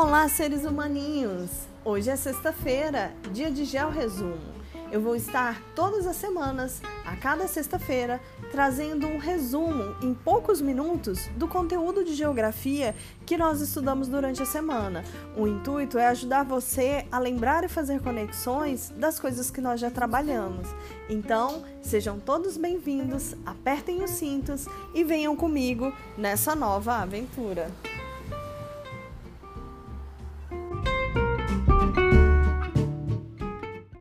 Olá, seres humaninhos! Hoje é sexta-feira, dia de Gel Resumo. Eu vou estar todas as semanas, a cada sexta-feira, trazendo um resumo em poucos minutos do conteúdo de geografia que nós estudamos durante a semana. O intuito é ajudar você a lembrar e fazer conexões das coisas que nós já trabalhamos. Então, sejam todos bem-vindos, apertem os cintos e venham comigo nessa nova aventura.